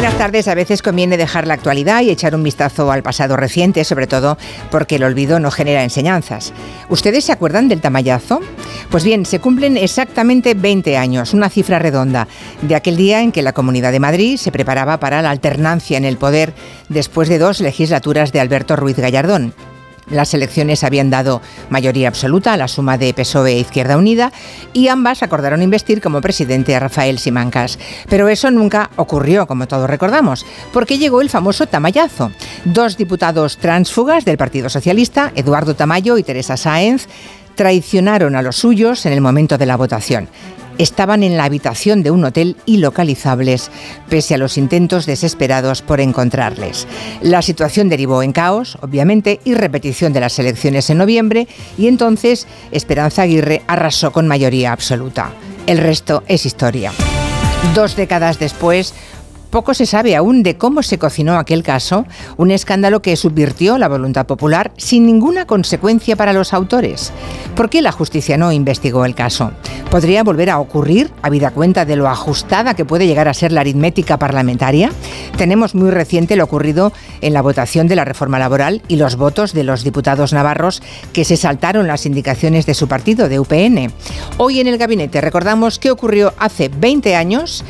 Buenas tardes. A veces conviene dejar la actualidad y echar un vistazo al pasado reciente, sobre todo porque el olvido no genera enseñanzas. ¿Ustedes se acuerdan del tamallazo? Pues bien, se cumplen exactamente 20 años, una cifra redonda, de aquel día en que la Comunidad de Madrid se preparaba para la alternancia en el poder después de dos legislaturas de Alberto Ruiz Gallardón. Las elecciones habían dado mayoría absoluta a la suma de PSOE e Izquierda Unida y ambas acordaron investir como presidente a Rafael Simancas. Pero eso nunca ocurrió, como todos recordamos, porque llegó el famoso tamallazo. Dos diputados transfugas del Partido Socialista, Eduardo Tamayo y Teresa Sáenz, traicionaron a los suyos en el momento de la votación estaban en la habitación de un hotel ilocalizables, pese a los intentos desesperados por encontrarles. La situación derivó en caos, obviamente, y repetición de las elecciones en noviembre, y entonces Esperanza Aguirre arrasó con mayoría absoluta. El resto es historia. Dos décadas después, poco se sabe aún de cómo se cocinó aquel caso, un escándalo que subvirtió la voluntad popular sin ninguna consecuencia para los autores. ¿Por qué la justicia no investigó el caso? ¿Podría volver a ocurrir, habida cuenta de lo ajustada que puede llegar a ser la aritmética parlamentaria? Tenemos muy reciente lo ocurrido en la votación de la reforma laboral y los votos de los diputados navarros que se saltaron las indicaciones de su partido, de UPN. Hoy en el gabinete recordamos qué ocurrió hace 20 años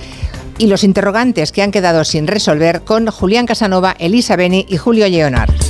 y los interrogantes que han quedado sin resolver con Julián Casanova, Elisa Beni y Julio Leonard.